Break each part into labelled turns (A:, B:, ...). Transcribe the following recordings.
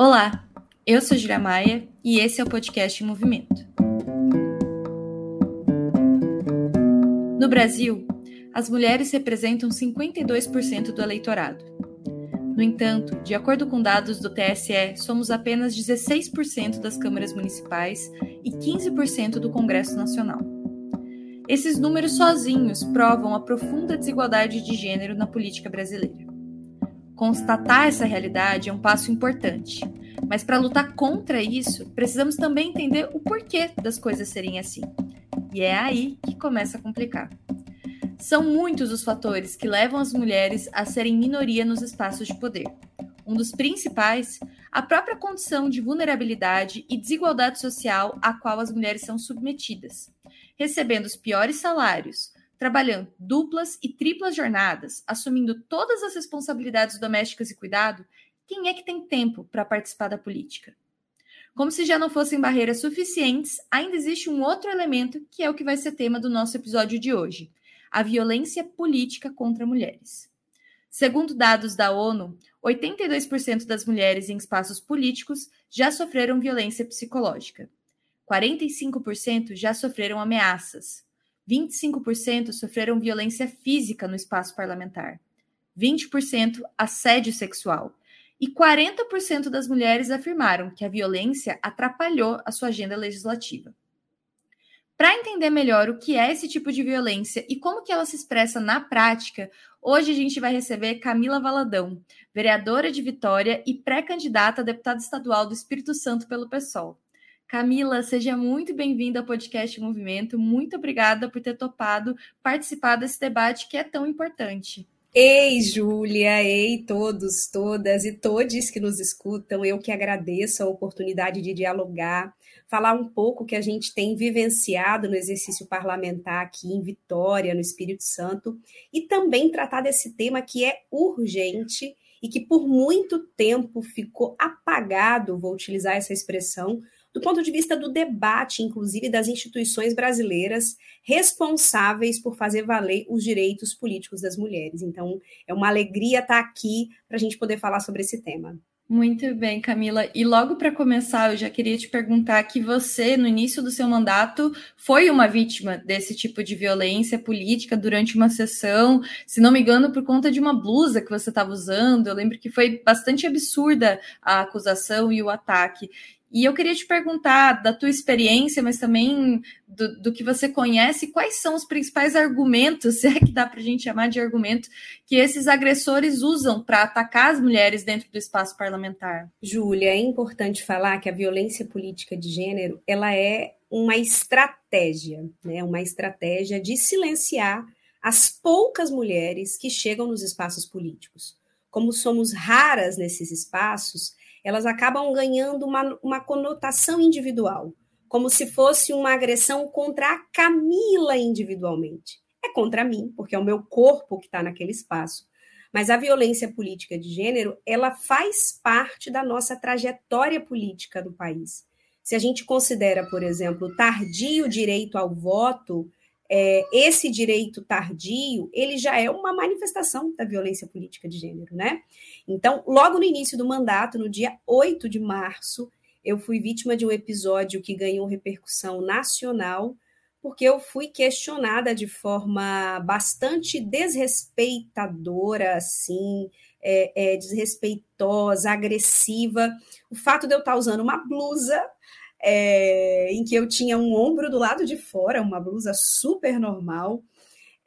A: Olá, eu sou Julia Maia e esse é o podcast em Movimento. No Brasil, as mulheres representam 52% do eleitorado. No entanto, de acordo com dados do TSE, somos apenas 16% das câmaras municipais e 15% do Congresso Nacional. Esses números sozinhos provam a profunda desigualdade de gênero na política brasileira. Constatar essa realidade é um passo importante, mas para lutar contra isso, precisamos também entender o porquê das coisas serem assim. E é aí que começa a complicar. São muitos os fatores que levam as mulheres a serem minoria nos espaços de poder. Um dos principais, a própria condição de vulnerabilidade e desigualdade social a qual as mulheres são submetidas, recebendo os piores salários, trabalhando duplas e triplas jornadas, assumindo todas as responsabilidades domésticas e cuidado, quem é que tem tempo para participar da política? Como se já não fossem barreiras suficientes, ainda existe um outro elemento que é o que vai ser tema do nosso episódio de hoje: a violência política contra mulheres. Segundo dados da ONU, 82% das mulheres em espaços políticos já sofreram violência psicológica. 45% já sofreram ameaças. 25% sofreram violência física no espaço parlamentar, 20% assédio sexual e 40% das mulheres afirmaram que a violência atrapalhou a sua agenda legislativa. Para entender melhor o que é esse tipo de violência e como que ela se expressa na prática, hoje a gente vai receber Camila Valadão, vereadora de Vitória e pré-candidata a deputada estadual do Espírito Santo pelo PSOL. Camila, seja muito bem-vinda ao podcast Movimento. Muito obrigada por ter topado participar desse debate que é tão importante.
B: Ei, Júlia, ei, todos, todas e todes que nos escutam. Eu que agradeço a oportunidade de dialogar, falar um pouco que a gente tem vivenciado no exercício parlamentar aqui em Vitória, no Espírito Santo, e também tratar desse tema que é urgente e que por muito tempo ficou apagado, vou utilizar essa expressão, do ponto de vista do debate, inclusive das instituições brasileiras responsáveis por fazer valer os direitos políticos das mulheres. Então, é uma alegria estar aqui para a gente poder falar sobre esse tema.
A: Muito bem, Camila. E logo para começar, eu já queria te perguntar que você, no início do seu mandato, foi uma vítima desse tipo de violência política durante uma sessão, se não me engano, por conta de uma blusa que você estava usando. Eu lembro que foi bastante absurda a acusação e o ataque. E eu queria te perguntar da tua experiência, mas também do, do, que você conhece, quais são os principais argumentos, se é que dá para a gente chamar de argumento, que esses agressores usam para atacar as mulheres dentro do espaço parlamentar?
B: Júlia, é importante falar que a violência política de gênero ela é uma estratégia, né? uma estratégia de silenciar as poucas mulheres que chegam nos espaços políticos. Como somos raras nesses espaços, elas acabam ganhando uma, uma conotação individual, como se fosse uma agressão contra a Camila individualmente. É contra mim, porque é o meu corpo que está naquele espaço. Mas a violência política de gênero, ela faz parte da nossa trajetória política no país. Se a gente considera, por exemplo, tardio direito ao voto, é, esse direito tardio, ele já é uma manifestação da violência política de gênero, né? Então, logo no início do mandato, no dia 8 de março, eu fui vítima de um episódio que ganhou repercussão nacional, porque eu fui questionada de forma bastante desrespeitadora, assim, é, é, desrespeitosa, agressiva. O fato de eu estar usando uma blusa é, em que eu tinha um ombro do lado de fora, uma blusa super normal,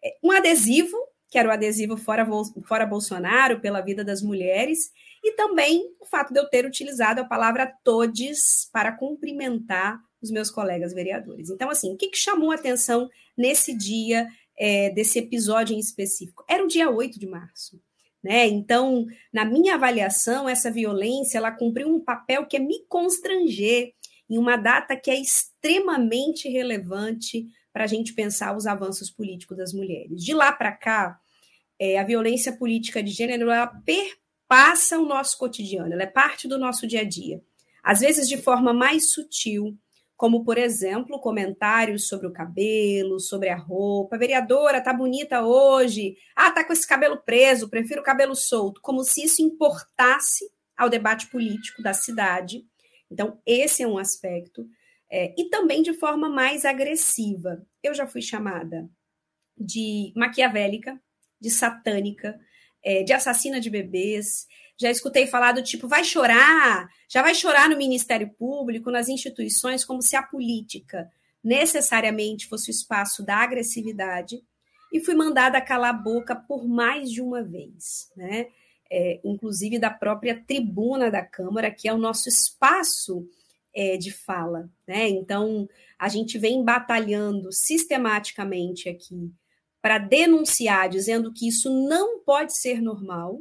B: é, um adesivo, que era o adesivo fora, fora Bolsonaro, pela vida das mulheres, e também o fato de eu ter utilizado a palavra todes para cumprimentar os meus colegas vereadores. Então, assim, o que, que chamou a atenção nesse dia, é, desse episódio em específico? Era o dia 8 de março. Né? Então, na minha avaliação, essa violência ela cumpriu um papel que é me constranger, em uma data que é extremamente relevante para a gente pensar os avanços políticos das mulheres. De lá para cá, é, a violência política de gênero ela perpassa o nosso cotidiano, ela é parte do nosso dia a dia. Às vezes de forma mais sutil, como, por exemplo, comentários sobre o cabelo, sobre a roupa. Vereadora tá bonita hoje. Ah, tá com esse cabelo preso, prefiro o cabelo solto. Como se isso importasse ao debate político da cidade. Então, esse é um aspecto. É, e também de forma mais agressiva. Eu já fui chamada de maquiavélica, de satânica, é, de assassina de bebês. Já escutei falar do tipo, vai chorar, já vai chorar no Ministério Público, nas instituições, como se a política necessariamente fosse o espaço da agressividade. E fui mandada calar a boca por mais de uma vez, né? É, inclusive da própria tribuna da Câmara, que é o nosso espaço é, de fala. Né? Então, a gente vem batalhando sistematicamente aqui para denunciar, dizendo que isso não pode ser normal,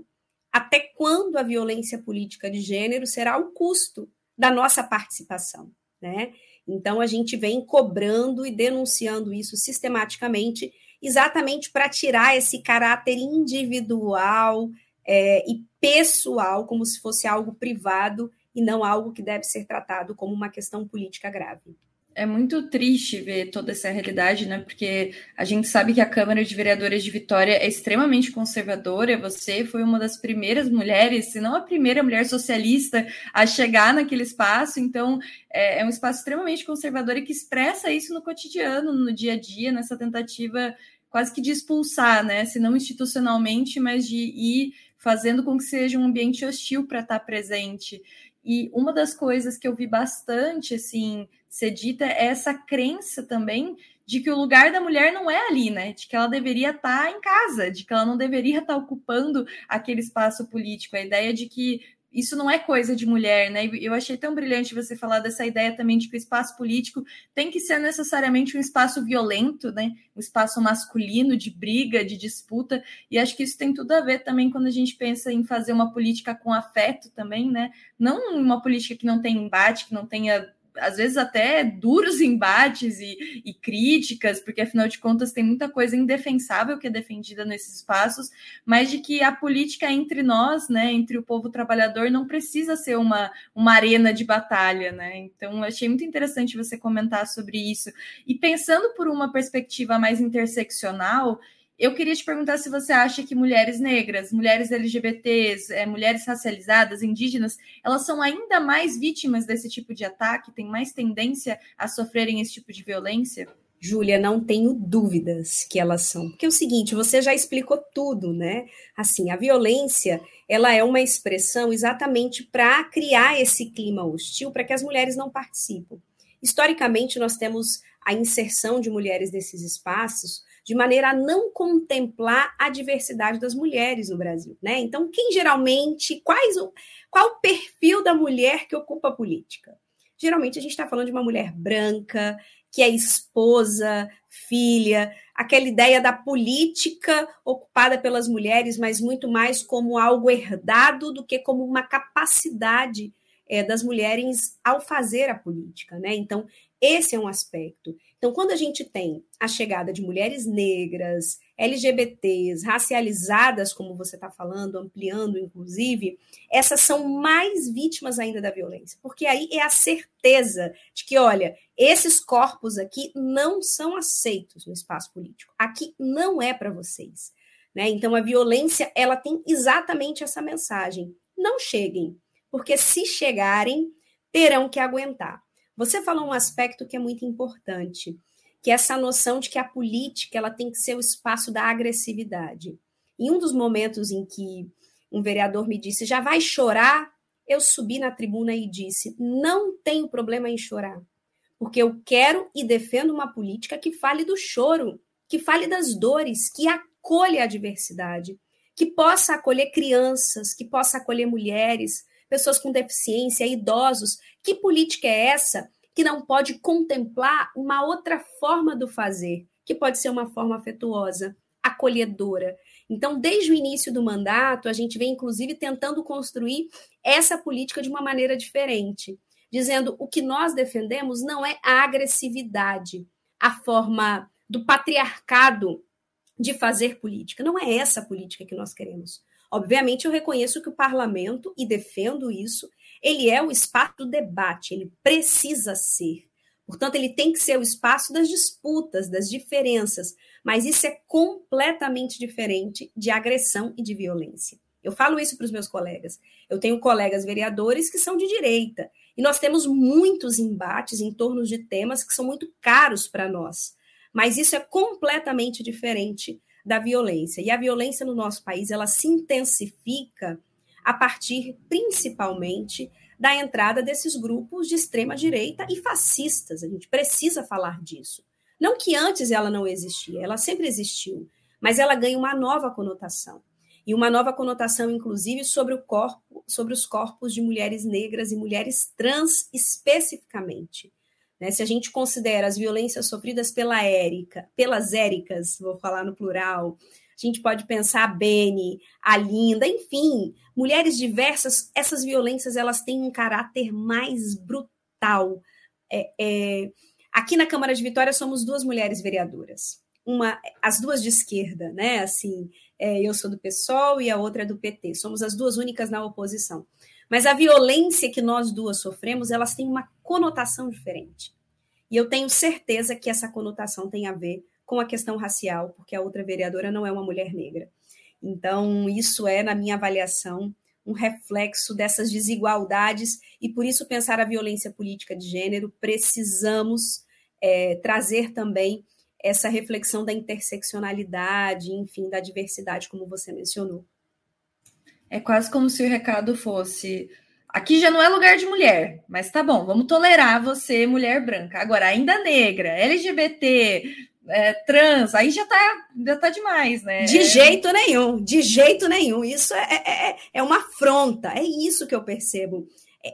B: até quando a violência política de gênero será o custo da nossa participação. Né? Então, a gente vem cobrando e denunciando isso sistematicamente, exatamente para tirar esse caráter individual é, e pessoal, como se fosse algo privado e não algo que deve ser tratado como uma questão política grave.
A: É muito triste ver toda essa realidade, né? Porque a gente sabe que a Câmara de Vereadores de Vitória é extremamente conservadora. Você foi uma das primeiras mulheres, se não a primeira mulher socialista a chegar naquele espaço. Então, é, é um espaço extremamente conservador e que expressa isso no cotidiano, no dia a dia, nessa tentativa quase que de expulsar, né? Se não institucionalmente, mas de ir fazendo com que seja um ambiente hostil para estar presente. E uma das coisas que eu vi bastante, assim, ser dita é essa crença também de que o lugar da mulher não é ali, né? De que ela deveria estar em casa, de que ela não deveria estar ocupando aquele espaço político. A ideia de que isso não é coisa de mulher, né? Eu achei tão brilhante você falar dessa ideia também de que o espaço político tem que ser necessariamente um espaço violento, né? Um espaço masculino de briga, de disputa. E acho que isso tem tudo a ver também quando a gente pensa em fazer uma política com afeto também, né? Não uma política que não tenha embate, que não tenha às vezes até duros embates e, e, críticas, porque afinal de contas tem muita coisa indefensável que é defendida nesses espaços, mas de que a política entre nós, né, entre o povo trabalhador, não precisa ser uma, uma arena de batalha, né? Então achei muito interessante você comentar sobre isso. E pensando por uma perspectiva mais interseccional, eu queria te perguntar se você acha que mulheres negras, mulheres LGBTs, é, mulheres racializadas, indígenas, elas são ainda mais vítimas desse tipo de ataque, têm mais tendência a sofrerem esse tipo de violência?
B: Júlia, não tenho dúvidas que elas são. Porque é o seguinte, você já explicou tudo, né? Assim, a violência, ela é uma expressão exatamente para criar esse clima hostil para que as mulheres não participem. Historicamente, nós temos a inserção de mulheres nesses espaços de maneira a não contemplar a diversidade das mulheres no Brasil, né? Então, quem geralmente, quais o, qual o perfil da mulher que ocupa a política? Geralmente a gente está falando de uma mulher branca, que é esposa, filha, aquela ideia da política ocupada pelas mulheres, mas muito mais como algo herdado do que como uma capacidade é, das mulheres ao fazer a política, né? Então, esse é um aspecto. Então, quando a gente tem a chegada de mulheres negras, LGBTs, racializadas, como você está falando, ampliando, inclusive, essas são mais vítimas ainda da violência, porque aí é a certeza de que, olha, esses corpos aqui não são aceitos no espaço político. Aqui não é para vocês. Né? Então, a violência ela tem exatamente essa mensagem. Não cheguem, porque se chegarem, terão que aguentar. Você falou um aspecto que é muito importante, que é essa noção de que a política ela tem que ser o espaço da agressividade. Em um dos momentos em que um vereador me disse, já vai chorar, eu subi na tribuna e disse, não tenho problema em chorar, porque eu quero e defendo uma política que fale do choro, que fale das dores, que acolha a diversidade, que possa acolher crianças, que possa acolher mulheres, pessoas com deficiência, idosos. Que política é essa que não pode contemplar uma outra forma do fazer, que pode ser uma forma afetuosa, acolhedora? Então, desde o início do mandato, a gente vem, inclusive, tentando construir essa política de uma maneira diferente, dizendo o que nós defendemos não é a agressividade, a forma do patriarcado de fazer política. Não é essa a política que nós queremos. Obviamente, eu reconheço que o parlamento, e defendo isso, ele é o espaço do debate, ele precisa ser. Portanto, ele tem que ser o espaço das disputas, das diferenças, mas isso é completamente diferente de agressão e de violência. Eu falo isso para os meus colegas. Eu tenho colegas vereadores que são de direita, e nós temos muitos embates em torno de temas que são muito caros para nós. Mas isso é completamente diferente da violência. E a violência no nosso país, ela se intensifica a partir principalmente da entrada desses grupos de extrema direita e fascistas. A gente precisa falar disso. Não que antes ela não existia, ela sempre existiu, mas ela ganha uma nova conotação. E uma nova conotação, inclusive, sobre o corpo, sobre os corpos de mulheres negras e mulheres trans especificamente. Né? Se a gente considera as violências sofridas pela Érica, pelas Éricas, vou falar no plural, a gente pode pensar a Beni, a Linda, enfim, mulheres diversas, essas violências elas têm um caráter mais brutal. É, é, aqui na Câmara de Vitória somos duas mulheres vereadoras, uma, as duas de esquerda, né? Assim, é, eu sou do PSOL e a outra é do PT. Somos as duas únicas na oposição. Mas a violência que nós duas sofremos, elas têm uma conotação diferente. E eu tenho certeza que essa conotação tem a ver com a questão racial, porque a outra vereadora não é uma mulher negra. Então, isso é, na minha avaliação, um reflexo dessas desigualdades, e por isso pensar a violência política de gênero, precisamos é, trazer também essa reflexão da interseccionalidade, enfim, da diversidade, como você mencionou.
A: É quase como se o recado fosse: aqui já não é lugar de mulher, mas tá bom, vamos tolerar você, mulher branca. Agora, ainda negra, LGBT, é, trans, aí já tá, já tá demais, né?
B: De jeito nenhum, de jeito nenhum. Isso é, é, é, é uma afronta, é isso que eu percebo.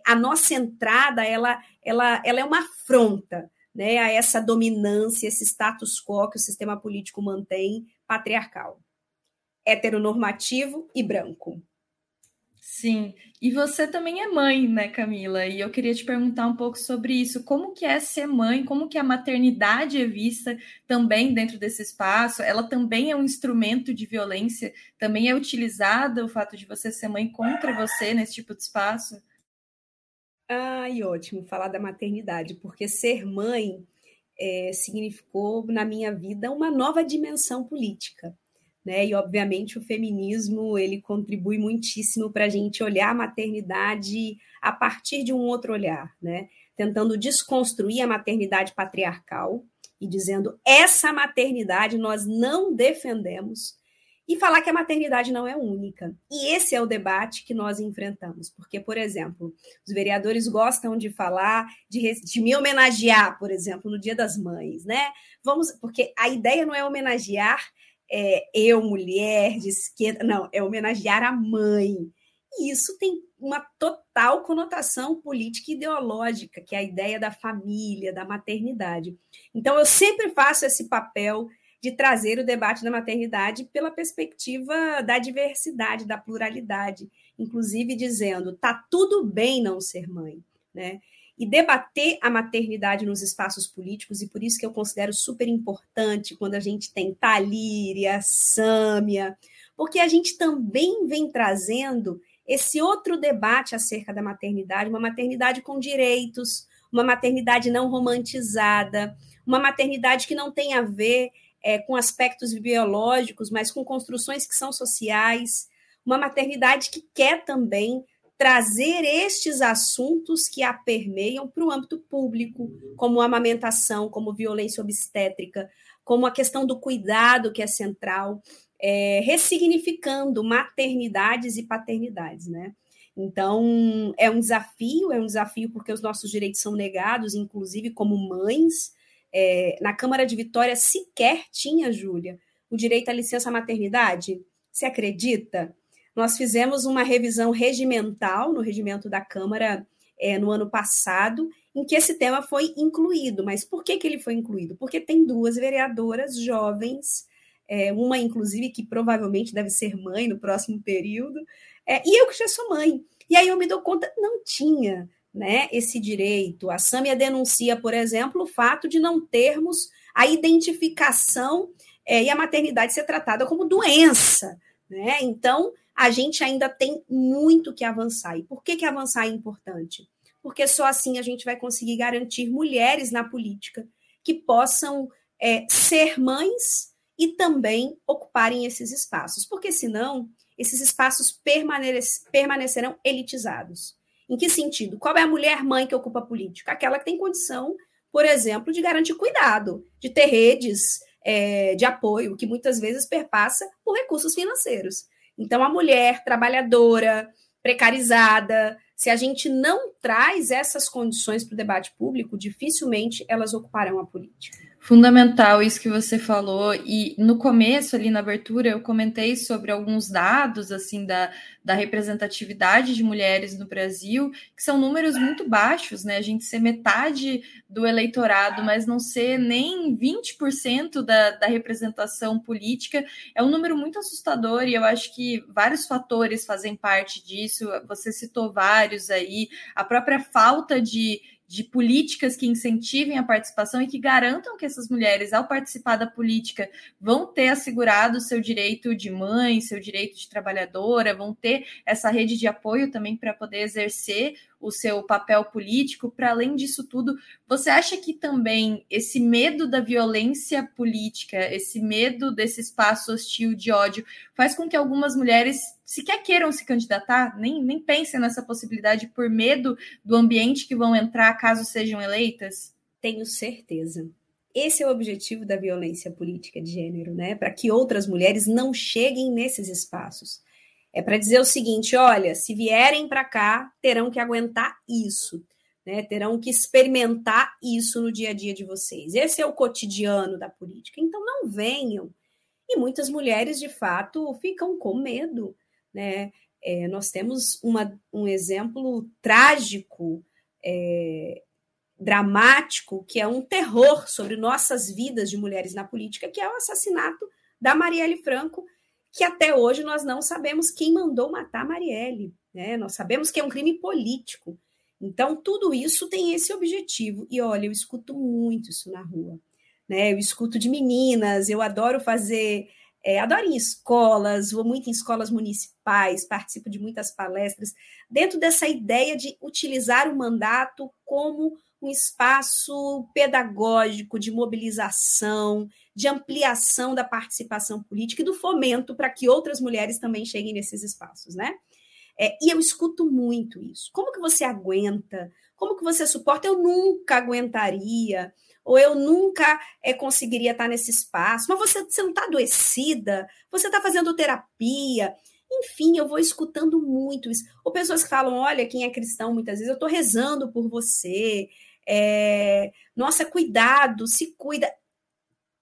B: A nossa entrada, ela, ela, ela é uma afronta né, a essa dominância, esse status quo que o sistema político mantém patriarcal, heteronormativo e branco.
A: Sim, e você também é mãe, né, Camila? E eu queria te perguntar um pouco sobre isso. Como que é ser mãe? Como que a maternidade é vista também dentro desse espaço? Ela também é um instrumento de violência? Também é utilizada o fato de você ser mãe contra você nesse tipo de espaço?
B: Ai, ótimo falar da maternidade, porque ser mãe é, significou na minha vida uma nova dimensão política né? E obviamente o feminismo ele contribui muitíssimo para a gente olhar a maternidade a partir de um outro olhar, né? Tentando desconstruir a maternidade patriarcal e dizendo essa maternidade nós não defendemos e falar que a maternidade não é única. E esse é o debate que nós enfrentamos, porque, por exemplo, os vereadores gostam de falar, de, de me homenagear, por exemplo, no Dia das Mães, né? Vamos, porque a ideia não é homenagear é, eu, mulher de esquerda, não, é homenagear a mãe. E isso tem uma total conotação política e ideológica, que é a ideia da família, da maternidade. Então, eu sempre faço esse papel de trazer o debate da maternidade pela perspectiva da diversidade, da pluralidade, inclusive dizendo, tá tudo bem não ser mãe, né? E debater a maternidade nos espaços políticos, e por isso que eu considero super importante quando a gente tem Talíria, Sâmia, porque a gente também vem trazendo esse outro debate acerca da maternidade, uma maternidade com direitos, uma maternidade não romantizada, uma maternidade que não tem a ver é, com aspectos biológicos, mas com construções que são sociais, uma maternidade que quer também trazer estes assuntos que a permeiam para o âmbito público, como amamentação, como violência obstétrica, como a questão do cuidado, que é central, é, ressignificando maternidades e paternidades, né? Então, é um desafio, é um desafio porque os nossos direitos são negados, inclusive como mães. É, na Câmara de Vitória sequer tinha, Júlia, o direito à licença maternidade. Você acredita? Nós fizemos uma revisão regimental no regimento da Câmara é, no ano passado, em que esse tema foi incluído. Mas por que, que ele foi incluído? Porque tem duas vereadoras jovens, é, uma, inclusive, que provavelmente deve ser mãe no próximo período, é, e eu que já sou mãe. E aí eu me dou conta, não tinha né, esse direito. A Sâmia denuncia, por exemplo, o fato de não termos a identificação é, e a maternidade ser tratada como doença. Né? Então, a gente ainda tem muito que avançar. E por que, que avançar é importante? Porque só assim a gente vai conseguir garantir mulheres na política que possam é, ser mães e também ocuparem esses espaços. Porque senão esses espaços permanecerão elitizados. Em que sentido? Qual é a mulher mãe que ocupa a política? Aquela que tem condição, por exemplo, de garantir cuidado, de ter redes é, de apoio, que muitas vezes perpassa por recursos financeiros. Então, a mulher trabalhadora, precarizada, se a gente não traz essas condições para o debate público, dificilmente elas ocuparão a política
A: fundamental isso que você falou e no começo ali na abertura eu comentei sobre alguns dados assim da, da representatividade de mulheres no Brasil que são números muito baixos, né? A gente ser metade do eleitorado, mas não ser nem 20% da, da representação política é um número muito assustador e eu acho que vários fatores fazem parte disso. Você citou vários aí, a própria falta de de políticas que incentivem a participação e que garantam que essas mulheres, ao participar da política, vão ter assegurado seu direito de mãe, seu direito de trabalhadora, vão ter essa rede de apoio também para poder exercer o seu papel político. Para além disso tudo, você acha que também esse medo da violência política, esse medo desse espaço hostil de ódio, faz com que algumas mulheres sequer queiram se candidatar, nem, nem pensem nessa possibilidade por medo do ambiente que vão entrar caso sejam eleitas?
B: Tenho certeza. Esse é o objetivo da violência política de gênero, né? Para que outras mulheres não cheguem nesses espaços. É para dizer o seguinte: olha, se vierem para cá, terão que aguentar isso, né? terão que experimentar isso no dia a dia de vocês. Esse é o cotidiano da política. Então, não venham. E muitas mulheres, de fato, ficam com medo. Né? É, nós temos uma, um exemplo trágico, é, dramático, que é um terror sobre nossas vidas de mulheres na política, que é o assassinato da Marielle Franco, que até hoje nós não sabemos quem mandou matar Marielle. Né? Nós sabemos que é um crime político. Então, tudo isso tem esse objetivo. E olha, eu escuto muito isso na rua. Né? Eu escuto de meninas, eu adoro fazer, é, adoro em escolas, vou muito em escolas municipais, participo de muitas palestras, dentro dessa ideia de utilizar o mandato como um espaço pedagógico de mobilização, de ampliação da participação política e do fomento para que outras mulheres também cheguem nesses espaços, né? É, e eu escuto muito isso. Como que você aguenta? Como que você suporta? Eu nunca aguentaria, ou eu nunca é, conseguiria estar nesse espaço. Mas você, você não está adoecida? Você está fazendo terapia? Enfim, eu vou escutando muito isso. Ou pessoas que falam: olha, quem é cristão, muitas vezes eu estou rezando por você, é, nossa, cuidado, se cuida.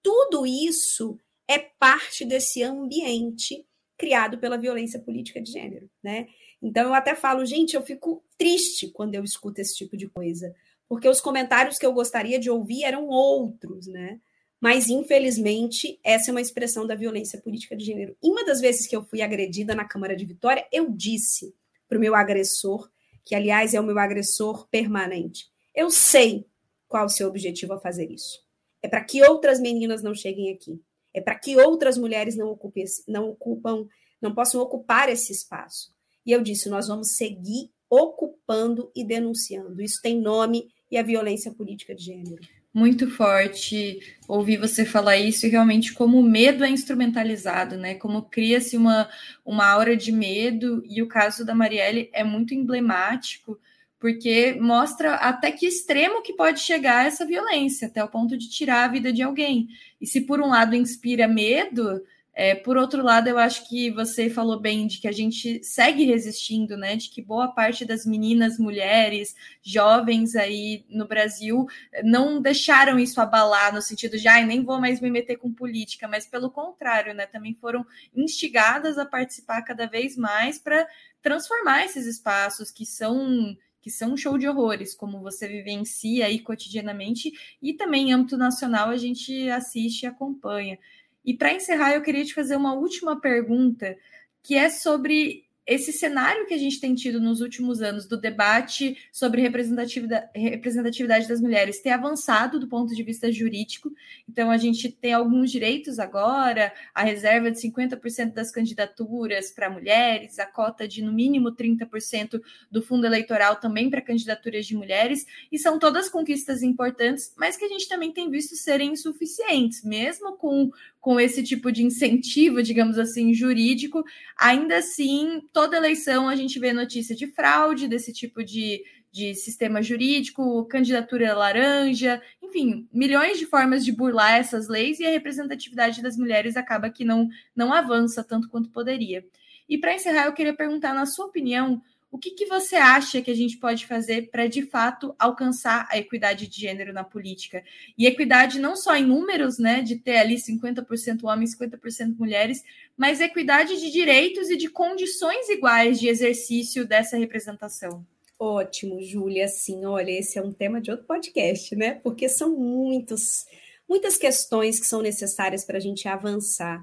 B: Tudo isso é parte desse ambiente criado pela violência política de gênero, né? Então eu até falo, gente, eu fico triste quando eu escuto esse tipo de coisa, porque os comentários que eu gostaria de ouvir eram outros, né? Mas infelizmente essa é uma expressão da violência política de gênero. E uma das vezes que eu fui agredida na Câmara de Vitória, eu disse para o meu agressor, que aliás é o meu agressor permanente, eu sei qual o seu objetivo a fazer isso. É para que outras meninas não cheguem aqui. É para que outras mulheres não ocupem, não ocupam, não possam ocupar esse espaço. E eu disse, nós vamos seguir ocupando e denunciando. Isso tem nome e a violência política de gênero.
A: Muito forte ouvir você falar isso e realmente como o medo é instrumentalizado, né? Como cria-se uma, uma aura de medo, e o caso da Marielle é muito emblemático, porque mostra até que extremo que pode chegar essa violência, até o ponto de tirar a vida de alguém. E se por um lado inspira medo, é, por outro lado, eu acho que você falou bem de que a gente segue resistindo, né? De que boa parte das meninas, mulheres, jovens aí no Brasil não deixaram isso abalar no sentido de, ai, ah, nem vou mais me meter com política, mas pelo contrário, né? Também foram instigadas a participar cada vez mais para transformar esses espaços que são que são um show de horrores, como você vivencia aí cotidianamente, e também em âmbito nacional a gente assiste e acompanha. E para encerrar, eu queria te fazer uma última pergunta, que é sobre esse cenário que a gente tem tido nos últimos anos do debate sobre representatividade, das mulheres ter avançado do ponto de vista jurídico. Então, a gente tem alguns direitos agora, a reserva de 50% das candidaturas para mulheres, a cota de no mínimo 30% do fundo eleitoral também para candidaturas de mulheres, e são todas conquistas importantes, mas que a gente também tem visto serem insuficientes, mesmo com, com esse tipo de incentivo, digamos assim, jurídico, ainda assim toda eleição a gente vê notícia de fraude, desse tipo de, de sistema jurídico, candidatura laranja, enfim, milhões de formas de burlar essas leis e a representatividade das mulheres acaba que não, não avança tanto quanto poderia. E para encerrar, eu queria perguntar, na sua opinião, o que, que você acha que a gente pode fazer para, de fato, alcançar a equidade de gênero na política? E equidade não só em números, né, de ter ali 50% homens, 50% mulheres, mas equidade de direitos e de condições iguais de exercício dessa representação.
B: Ótimo, Júlia. Sim, olha, esse é um tema de outro podcast, né? Porque são muitos, muitas questões que são necessárias para a gente avançar.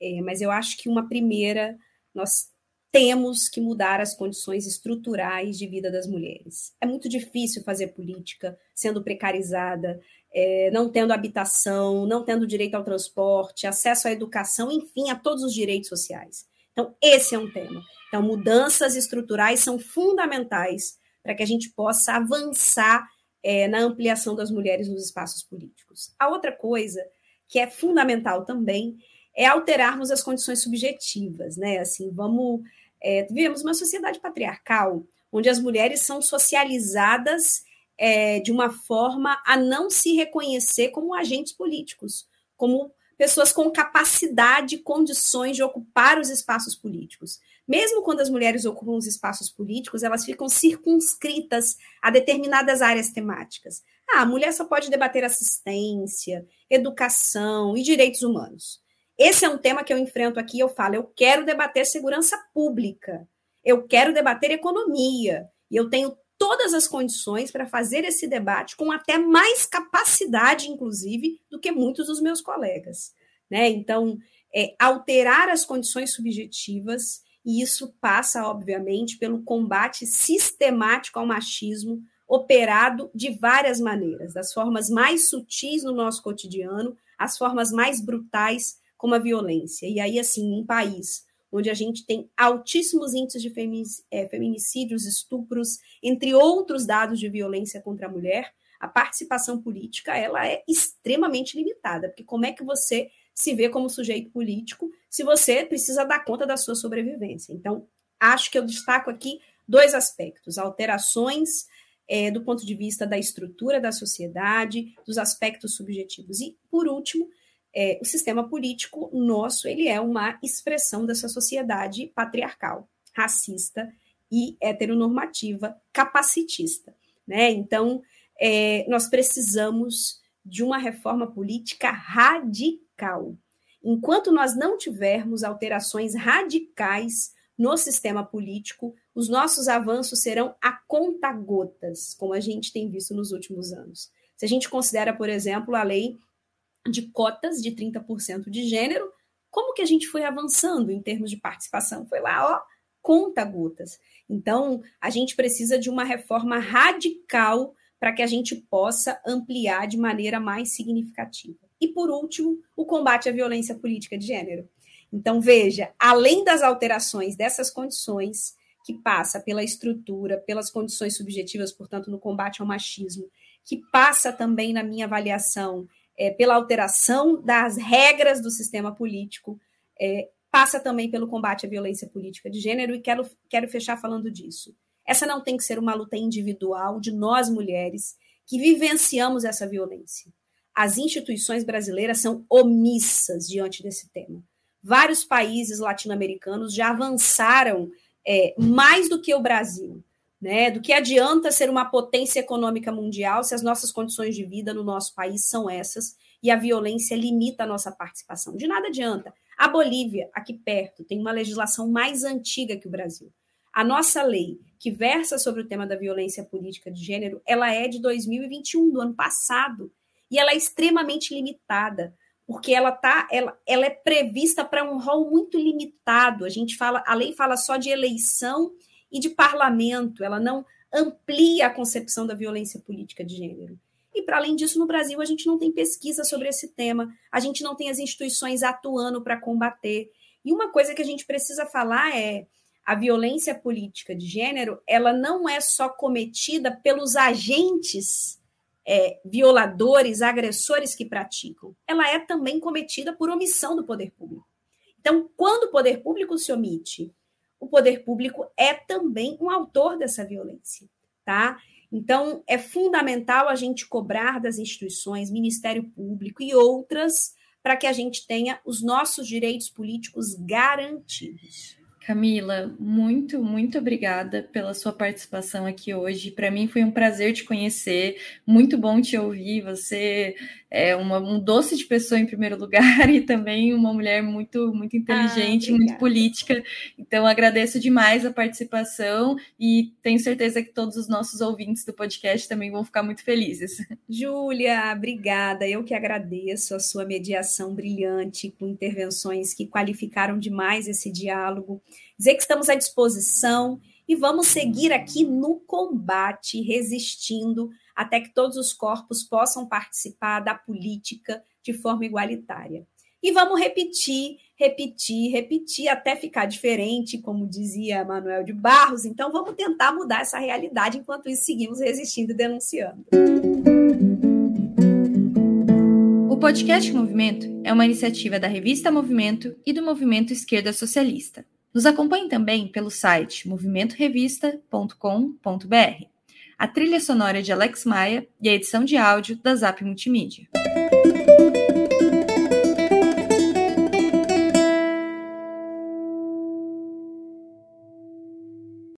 B: É, mas eu acho que uma primeira, nós temos que mudar as condições estruturais de vida das mulheres. É muito difícil fazer política sendo precarizada, é, não tendo habitação, não tendo direito ao transporte, acesso à educação, enfim, a todos os direitos sociais. Então, esse é um tema. Então, mudanças estruturais são fundamentais para que a gente possa avançar é, na ampliação das mulheres nos espaços políticos. A outra coisa que é fundamental também é alterarmos as condições subjetivas, né? Assim, vamos é, vivemos uma sociedade patriarcal, onde as mulheres são socializadas é, de uma forma a não se reconhecer como agentes políticos, como pessoas com capacidade, condições de ocupar os espaços políticos. Mesmo quando as mulheres ocupam os espaços políticos, elas ficam circunscritas a determinadas áreas temáticas. Ah, a mulher só pode debater assistência, educação e direitos humanos. Esse é um tema que eu enfrento aqui. Eu falo, eu quero debater segurança pública, eu quero debater economia, e eu tenho todas as condições para fazer esse debate com até mais capacidade, inclusive, do que muitos dos meus colegas. Né? Então, é, alterar as condições subjetivas, e isso passa, obviamente, pelo combate sistemático ao machismo, operado de várias maneiras, das formas mais sutis no nosso cotidiano, às formas mais brutais como a violência. E aí, assim, um país onde a gente tem altíssimos índices de é, feminicídios, estupros, entre outros dados de violência contra a mulher, a participação política ela é extremamente limitada, porque como é que você se vê como sujeito político se você precisa dar conta da sua sobrevivência? Então, acho que eu destaco aqui dois aspectos: alterações é, do ponto de vista da estrutura da sociedade, dos aspectos subjetivos, e, por último, é, o sistema político nosso ele é uma expressão dessa sociedade patriarcal, racista e heteronormativa, capacitista. Né? Então, é, nós precisamos de uma reforma política radical. Enquanto nós não tivermos alterações radicais no sistema político, os nossos avanços serão a conta-gotas, como a gente tem visto nos últimos anos. Se a gente considera, por exemplo, a lei de cotas de 30% de gênero, como que a gente foi avançando em termos de participação? Foi lá, ó, conta gotas. Então, a gente precisa de uma reforma radical para que a gente possa ampliar de maneira mais significativa. E, por último, o combate à violência política de gênero. Então, veja, além das alterações dessas condições, que passa pela estrutura, pelas condições subjetivas, portanto, no combate ao machismo, que passa também na minha avaliação é, pela alteração das regras do sistema político, é, passa também pelo combate à violência política de gênero, e quero, quero fechar falando disso. Essa não tem que ser uma luta individual de nós mulheres que vivenciamos essa violência. As instituições brasileiras são omissas diante desse tema. Vários países latino-americanos já avançaram é, mais do que o Brasil né? Do que adianta ser uma potência econômica mundial se as nossas condições de vida no nosso país são essas e a violência limita a nossa participação? De nada adianta. A Bolívia, aqui perto, tem uma legislação mais antiga que o Brasil. A nossa lei, que versa sobre o tema da violência política de gênero, ela é de 2021, do ano passado, e ela é extremamente limitada, porque ela tá, ela, ela é prevista para um rol muito limitado. A gente fala, a lei fala só de eleição e de parlamento, ela não amplia a concepção da violência política de gênero. E, para além disso, no Brasil, a gente não tem pesquisa sobre esse tema, a gente não tem as instituições atuando para combater. E uma coisa que a gente precisa falar é a violência política de gênero, ela não é só cometida pelos agentes é, violadores, agressores que praticam, ela é também cometida por omissão do poder público. Então, quando o poder público se omite, o poder público é também um autor dessa violência, tá? Então, é fundamental a gente cobrar das instituições, Ministério Público e outras, para que a gente tenha os nossos direitos políticos garantidos.
A: Camila, muito, muito obrigada pela sua participação aqui hoje. Para mim foi um prazer te conhecer, muito bom te ouvir. Você é uma, um doce de pessoa em primeiro lugar e também uma mulher muito, muito inteligente, ah, muito política. Então agradeço demais a participação e tenho certeza que todos os nossos ouvintes do podcast também vão ficar muito felizes.
B: Júlia, obrigada. Eu que agradeço a sua mediação brilhante com intervenções que qualificaram demais esse diálogo. Dizer que estamos à disposição e vamos seguir aqui no combate, resistindo até que todos os corpos possam participar da política de forma igualitária. E vamos repetir, repetir, repetir até ficar diferente, como dizia Manuel de Barros. Então vamos tentar mudar essa realidade, enquanto isso seguimos resistindo e denunciando.
A: O podcast Movimento é uma iniciativa da revista Movimento e do Movimento Esquerda Socialista. Nos acompanhe também pelo site movimentorevista.com.br a trilha sonora de Alex Maia e a edição de áudio da Zap Multimídia.